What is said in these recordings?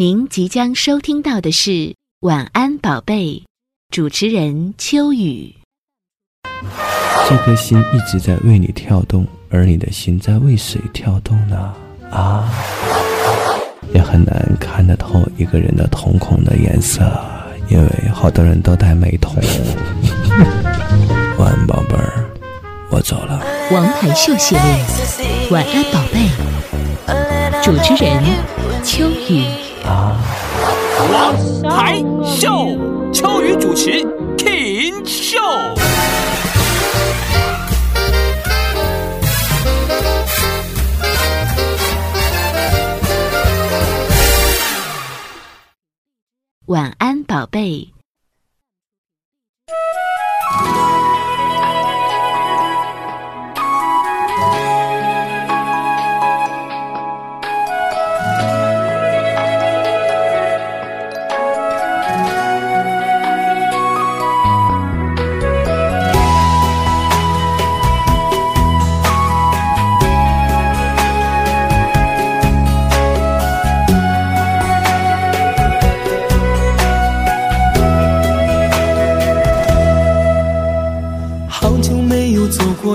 您即将收听到的是《晚安宝贝》，主持人秋雨。这颗心一直在为你跳动，而你的心在为谁跳动呢？啊，也很难看得透一个人的瞳孔的颜色，因为好多人都戴美瞳。晚安，宝贝儿，我走了。王牌秀系列，《晚安宝贝》，主持人秋雨。啊，王牌秀，秋雨主持，King 秀。晚安，宝贝。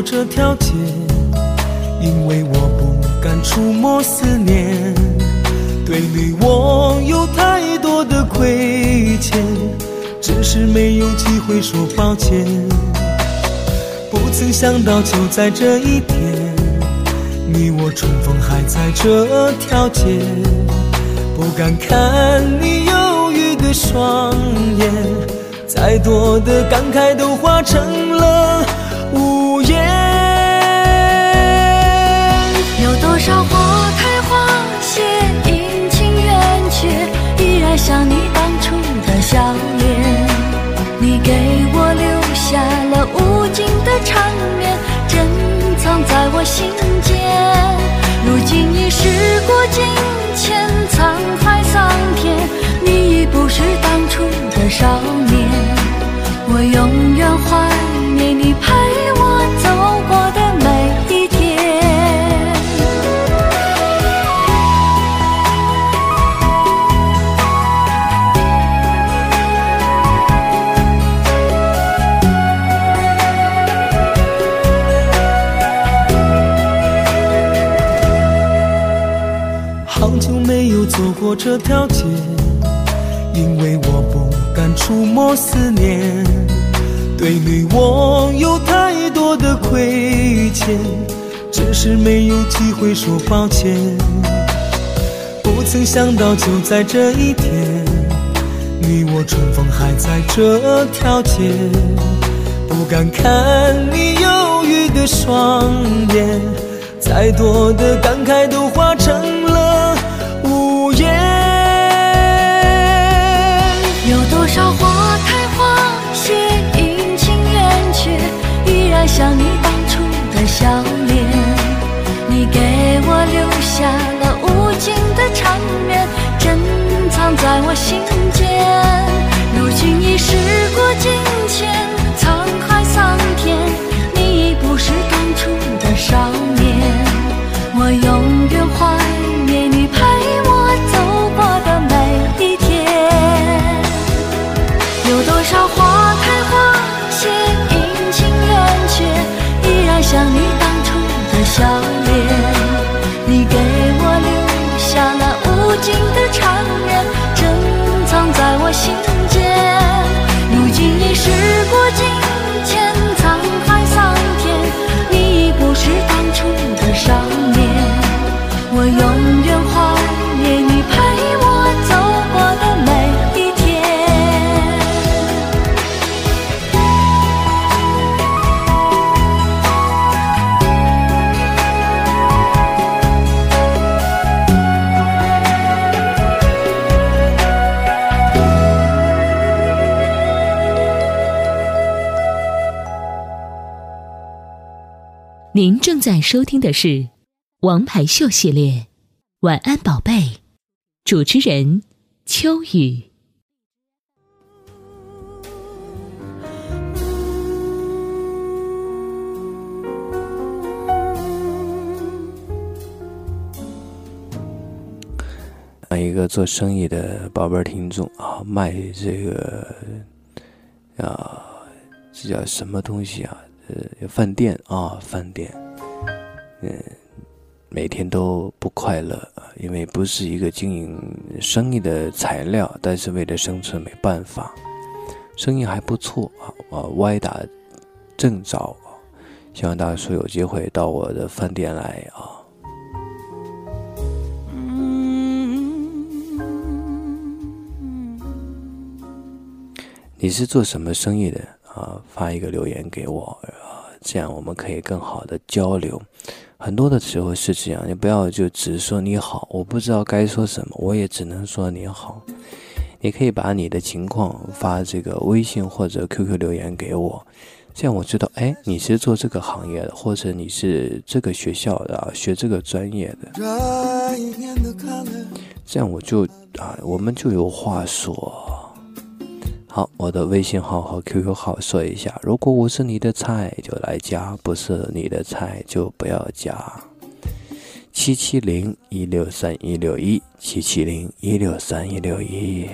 这条街，因为我不敢触摸思念。对你我有太多的亏欠，只是没有机会说抱歉。不曾想到就在这一天，你我重逢还在这条街。不敢看你忧郁的双眼，再多的感慨都化成了多少花开花谢，阴晴圆缺，依然像你当初的笑脸。你给这条街，因为我不敢触摸思念。对你我有太多的亏欠，只是没有机会说抱歉。不曾想到就在这一天，你我重逢还在这条街。不敢看你忧郁的双眼，再多的感慨都化成了想你当初的笑脸。你给我留下了无尽的缠绵，珍藏在我心间。如今已时过境在收听的是《王牌秀》系列，《晚安宝贝》，主持人秋雨。啊，一个做生意的宝贝听众啊，卖这个啊，这叫什么东西啊？呃，饭店啊，饭店，嗯，每天都不快乐啊，因为不是一个经营生意的材料，但是为了生存没办法，生意还不错啊，啊，歪打正着啊，希望大家说有机会到我的饭店来啊。你是做什么生意的啊？发一个留言给我啊，这样我们可以更好的交流。很多的时候是这样，你不要就只说你好，我不知道该说什么，我也只能说你好。你可以把你的情况发这个微信或者 QQ 留言给我，这样我知道，哎，你是做这个行业的，或者你是这个学校的，学这个专业的，这样我就啊，我们就有话说。好，我的微信号和 QQ 号说一下。如果我是你的菜，就来加；不是你的菜，就不要加。七七零一六三一六一，七七零一六三一六一。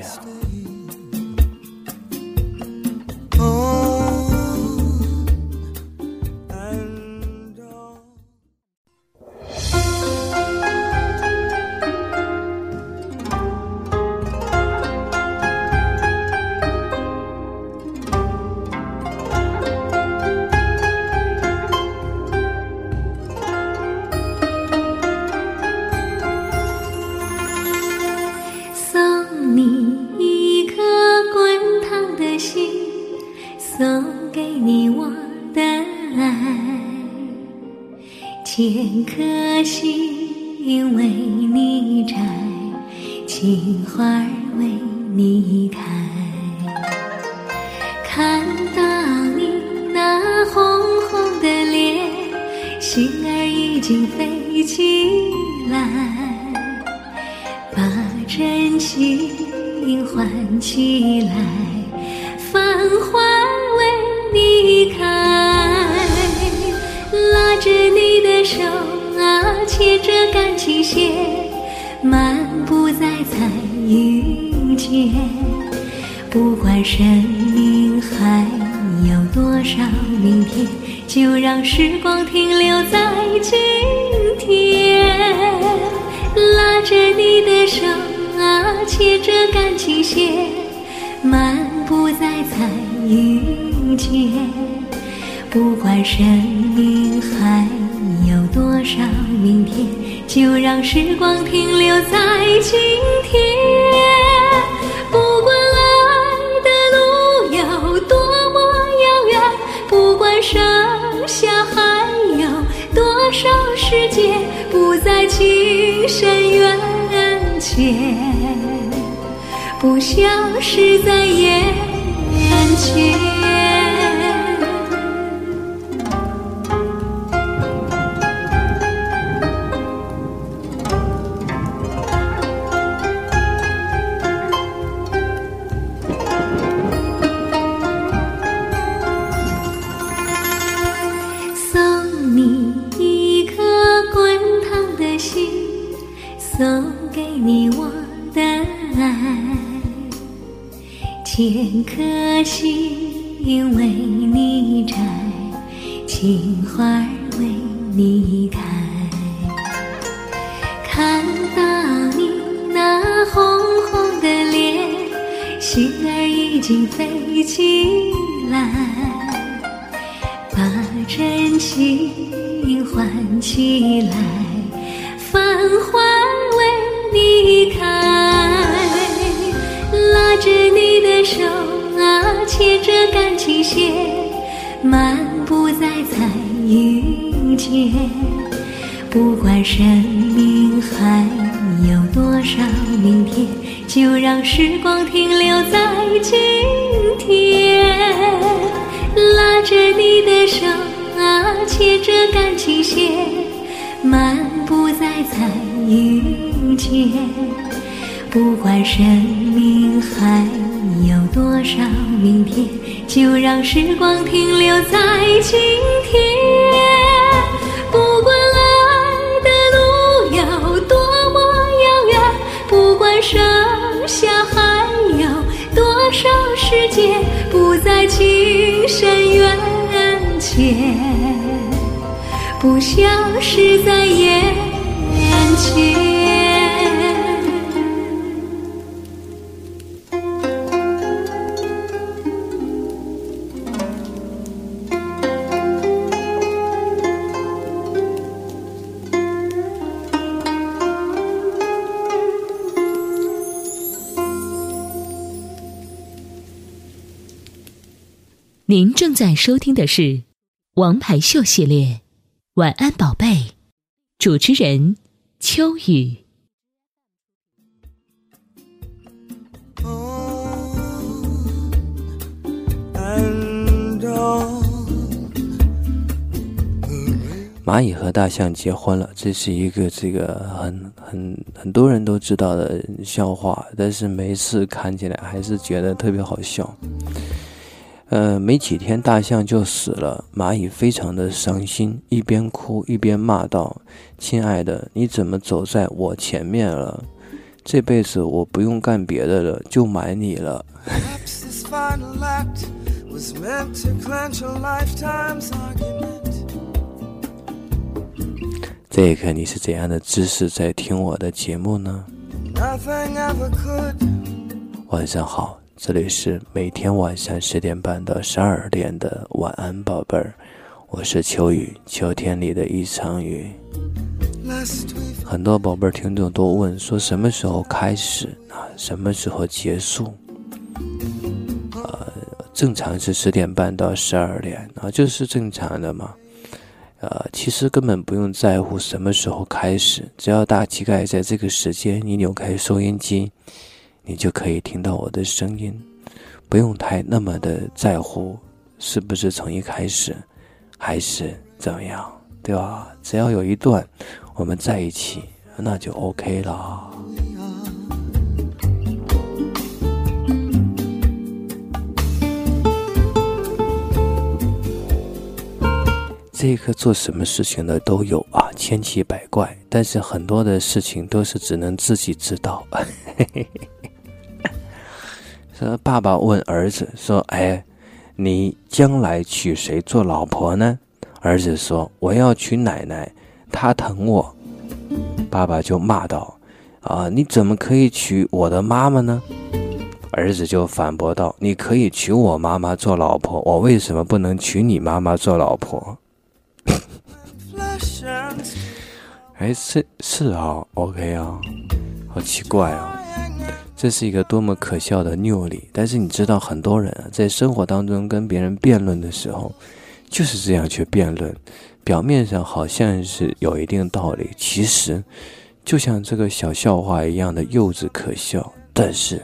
感情线，漫步在彩云间。不管生命还有多少明天，就让时光停留在今天。拉着你的手啊，牵着感情线，漫步在彩云间。不管生命还有多少明天，就让时光停留在今天。不管爱的路有多么遥远，不管剩下还有多少时间，不在情深缘浅，不消失在眼前。生命还有多少明天，就让时光停留在今天。拉着你的手啊，牵着感情线，漫步在彩云间。不管生命还有多少明天，就让时光停留在今天。剩下还有多少时间？不在情深缘浅，不消失在眼前。您正在收听的是《王牌秀》系列，《晚安宝贝》，主持人秋雨。蚂蚁和大象结婚了，这是一个这个很很很多人都知道的笑话，但是每次看起来还是觉得特别好笑。呃，没几天，大象就死了。蚂蚁非常的伤心，一边哭一边骂道：“亲爱的，你怎么走在我前面了？这辈子我不用干别的了，就买你了。这一刻，你是怎样的姿势在听我的节目呢？晚上好。这里是每天晚上十点半到十二点的晚安宝贝儿，我是秋雨，秋天里的一场雨。很多宝贝儿听众都问说什么时候开始啊？什么时候结束？呃，正常是十点半到十二点啊，就是正常的嘛。呃，其实根本不用在乎什么时候开始，只要大膝盖在这个时间，你扭开收音机。你就可以听到我的声音，不用太那么的在乎是不是从一开始，还是怎么样，对吧？只要有一段我们在一起，那就 OK 了。这一刻做什么事情的都有啊，千奇百怪，但是很多的事情都是只能自己知道。嘿嘿嘿爸爸问儿子说：“哎，你将来娶谁做老婆呢？”儿子说：“我要娶奶奶，她疼我。”爸爸就骂道：“啊，你怎么可以娶我的妈妈呢？”儿子就反驳道：“你可以娶我妈妈做老婆，我为什么不能娶你妈妈做老婆？” 哎，是是啊，OK 啊，好奇怪啊。这是一个多么可笑的谬理！但是你知道，很多人啊，在生活当中跟别人辩论的时候，就是这样去辩论，表面上好像是有一定道理，其实就像这个小笑话一样的幼稚可笑，但是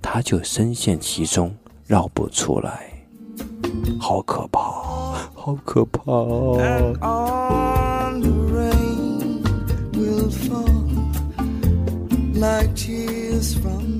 他就深陷其中，绕不出来，好可怕，好可怕！心一意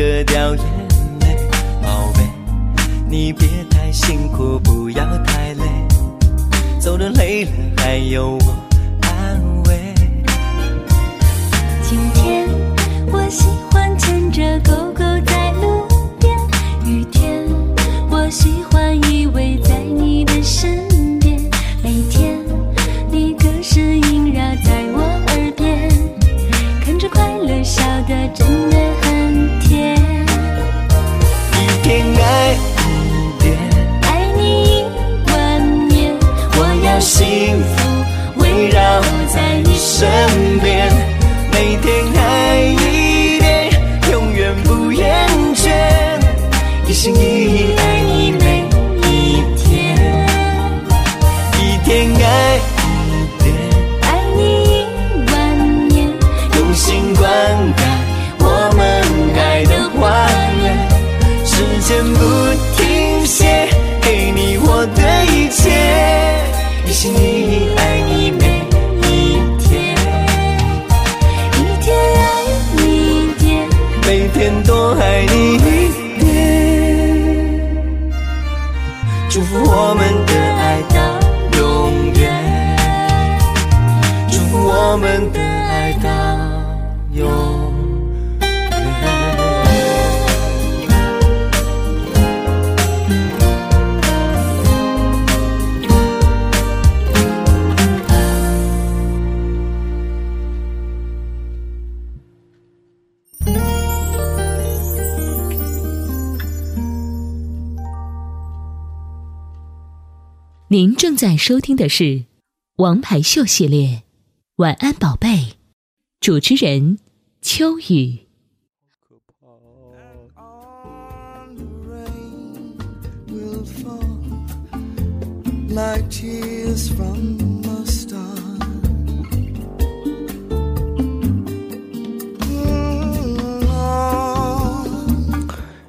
情歌掉眼泪。宝贝，你别太辛苦，不要太累，走的累了还有我一正在收听的是王牌秀系列晚安宝贝主持人秋雨。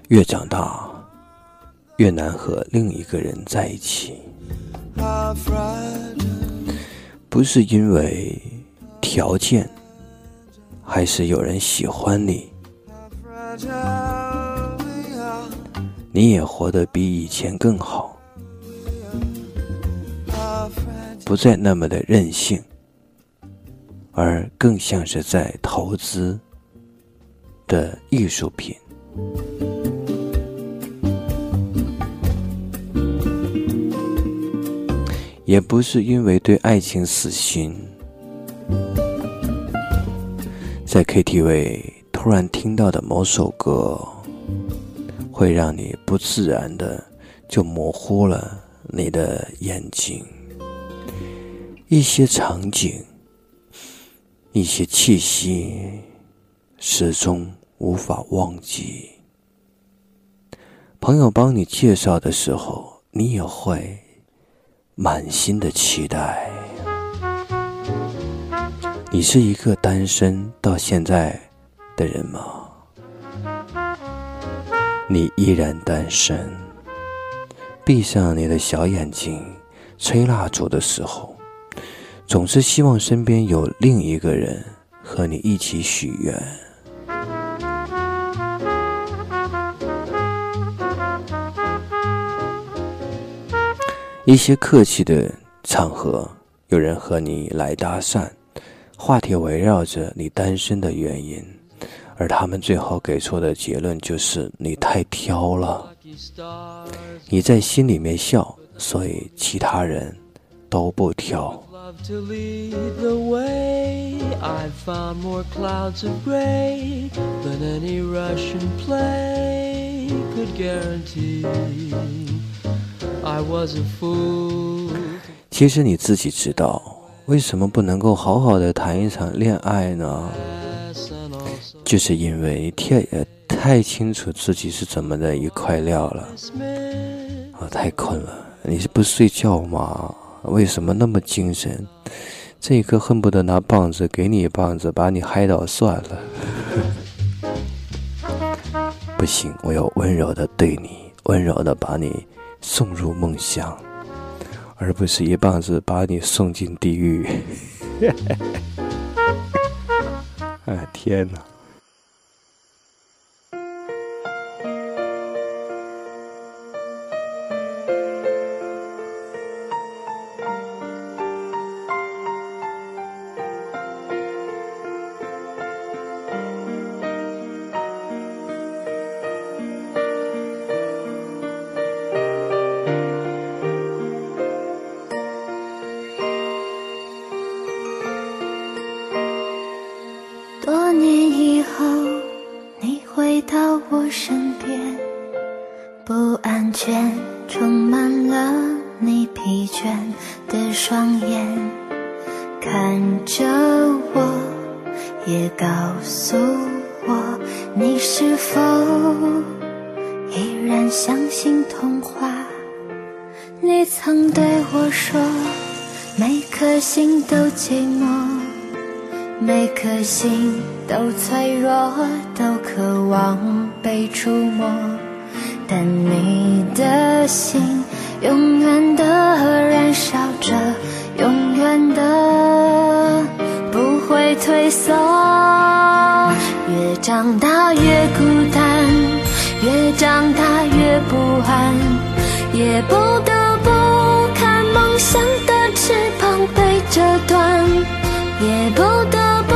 越长大越难和另一个人在一起。不是因为条件，还是有人喜欢你，你也活得比以前更好，不再那么的任性，而更像是在投资的艺术品。也不是因为对爱情死心，在 KTV 突然听到的某首歌，会让你不自然的就模糊了你的眼睛。一些场景，一些气息，始终无法忘记。朋友帮你介绍的时候，你也会满心的期待。你是一个单身到现在的人吗？你依然单身。闭上你的小眼睛，吹蜡烛的时候，总是希望身边有另一个人和你一起许愿。一些客气的场合，有人和你来搭讪，话题围绕着你单身的原因，而他们最后给出的结论就是你太挑了。你在心里面笑，所以其他人都不挑。其其实你自己知道，为什么不能够好好的谈一场恋爱呢？就是因为太呃太清楚自己是怎么的一块料了。啊，太困了，你是不睡觉吗？为什么那么精神？这一刻恨不得拿棒子给你一棒子，把你嗨倒算了。不行，我要温柔的对你，温柔的把你送入梦乡，而不是一棒子把你送进地狱。哎，天哪！慢的不会退缩。越长大越孤单，越长大越不安，也不得不看梦想的翅膀被折断，也不得。不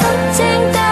收回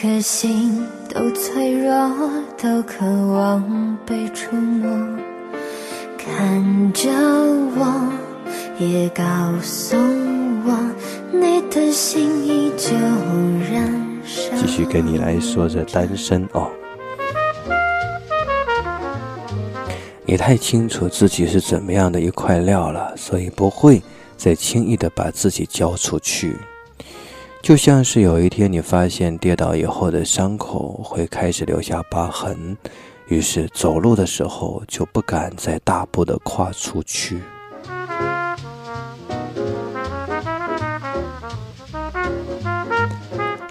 颗心都脆弱，都渴望被触摸。看着我，也告诉我，你的心依旧燃烧。继续跟你来说着单身哦。你太清楚自己是怎么样的一块料了，所以不会再轻易的把自己交出去。就像是有一天你发现跌倒以后的伤口会开始留下疤痕，于是走路的时候就不敢再大步的跨出去。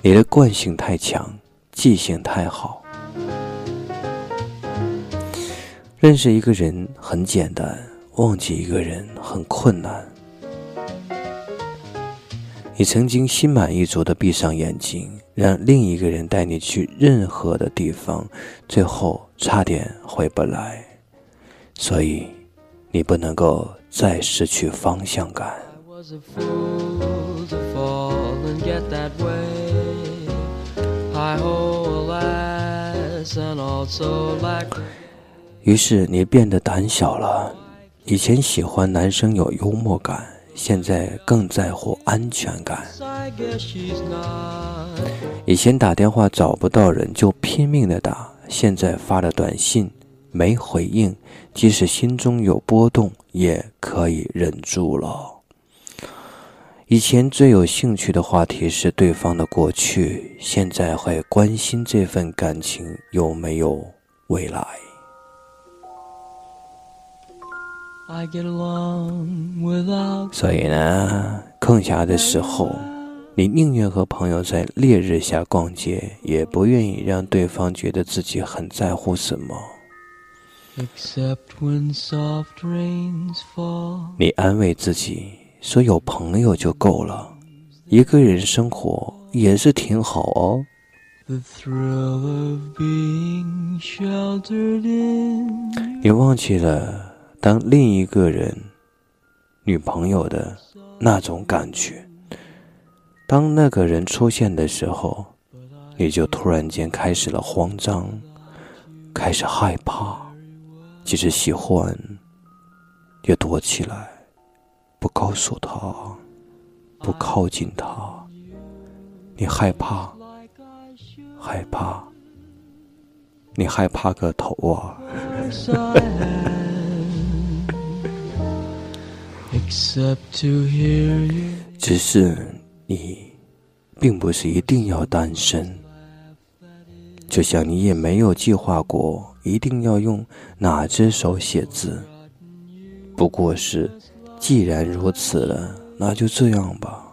你的惯性太强，记性太好。认识一个人很简单，忘记一个人很困难。你曾经心满意足的闭上眼睛，让另一个人带你去任何的地方，最后差点回不来，所以你不能够再失去方向感。于是你变得胆小了。以前喜欢男生有幽默感，现在更在乎安全感。以前打电话找不到人就拼命的打，现在发了短信没回应，即使心中有波动也可以忍住了。以前最有兴趣的话题是对方的过去，现在会关心这份感情有没有未来。所以呢，空暇的时候，你宁愿和朋友在烈日下逛街，也不愿意让对方觉得自己很在乎什么。except when soft rains fall. 你安慰自己说有朋友就够了，一个人生活也是挺好哦。The thrill of being sheltered in 你忘记了当另一个人女朋友的那种感觉。当那个人出现的时候，你就突然间开始了慌张，开始害怕，即使喜欢，也躲起来，不告诉他，不靠近他。你害怕，害怕，你害怕个头啊！只是你并不是一定要单身，就像你也没有计划过一定要用哪只手写字，不过是既然如此了，那就这样吧。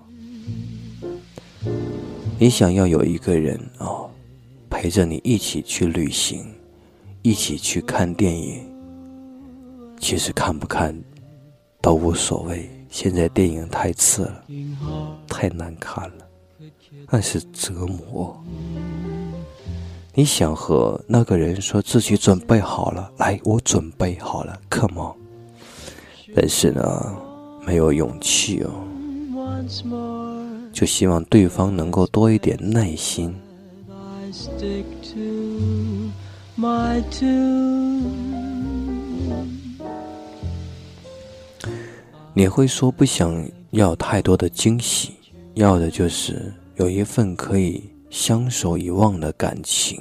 你想要有一个人哦，陪着你一起去旅行，一起去看电影。其实看不看都无所谓，现在电影太次了。太难看了，那是折磨。你想和那个人说自己准备好了，来，我准备好了，come on。但是呢，没有勇气哦，就希望对方能够多一点耐心。你会说不想要太多的惊喜，要的就是有一份可以相守以忘的感情。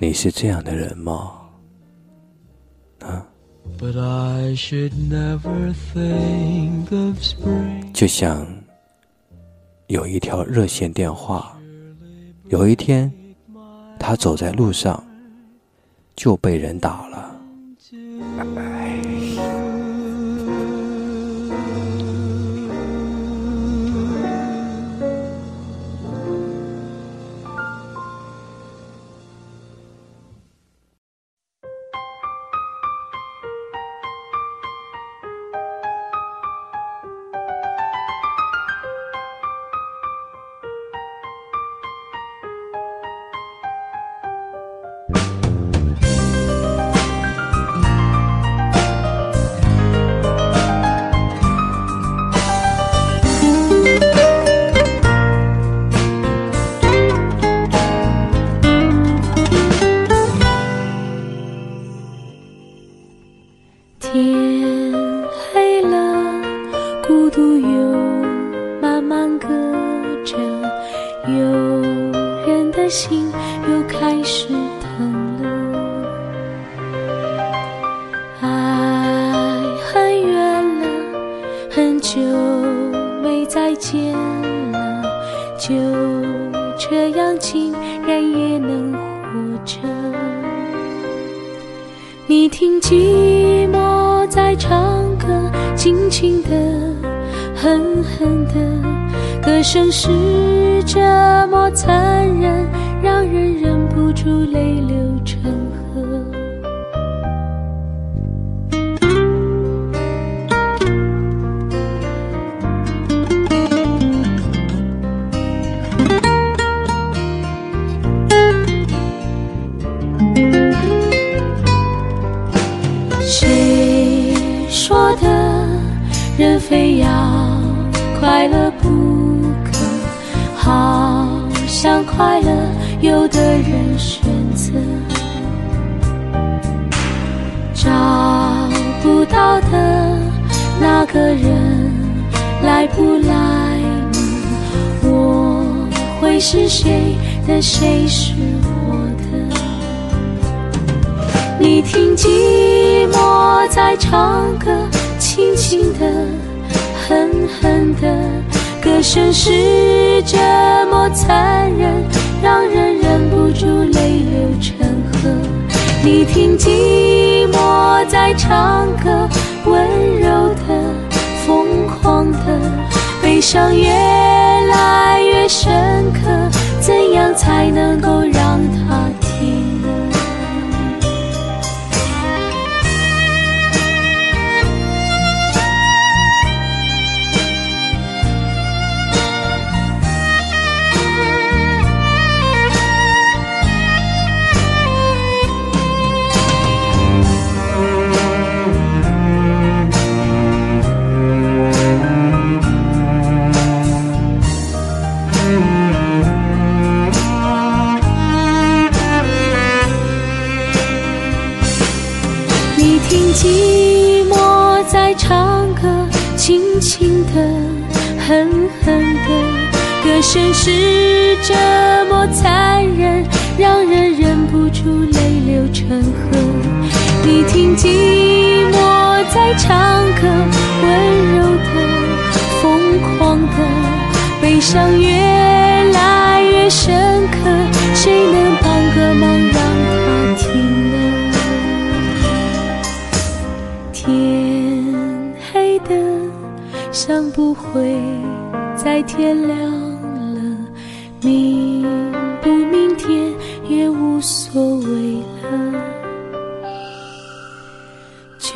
你是这样的人吗 spring. 就像有一条热线电话，有一天他走在路上就被人打了。你听寂寞在唱歌，轻轻的，狠狠的，歌声是这么残忍，让人忍不住泪流非要快乐不可？好像快乐有的人选择找不到的那个人来不来呢？我会是谁的？谁是我的？你听寂寞在唱歌，轻轻的，恨的，歌声是这么残忍，让人忍不住泪流成河。你听寂寞在唱歌，温柔的，疯狂的，悲伤越来越深刻，怎样才能够让它轻的，狠狠的，歌声是这么残忍，让人忍不住泪流成河。你听寂寞在唱歌，温柔的，疯狂的，悲伤越来越深刻，谁能帮个忙让他想不会再天亮了，明不明天也无所谓了，就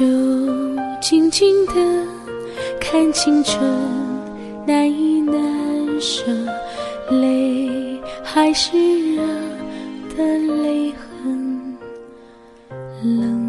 静静的看青春难以难舍，泪还是热的泪痕冷。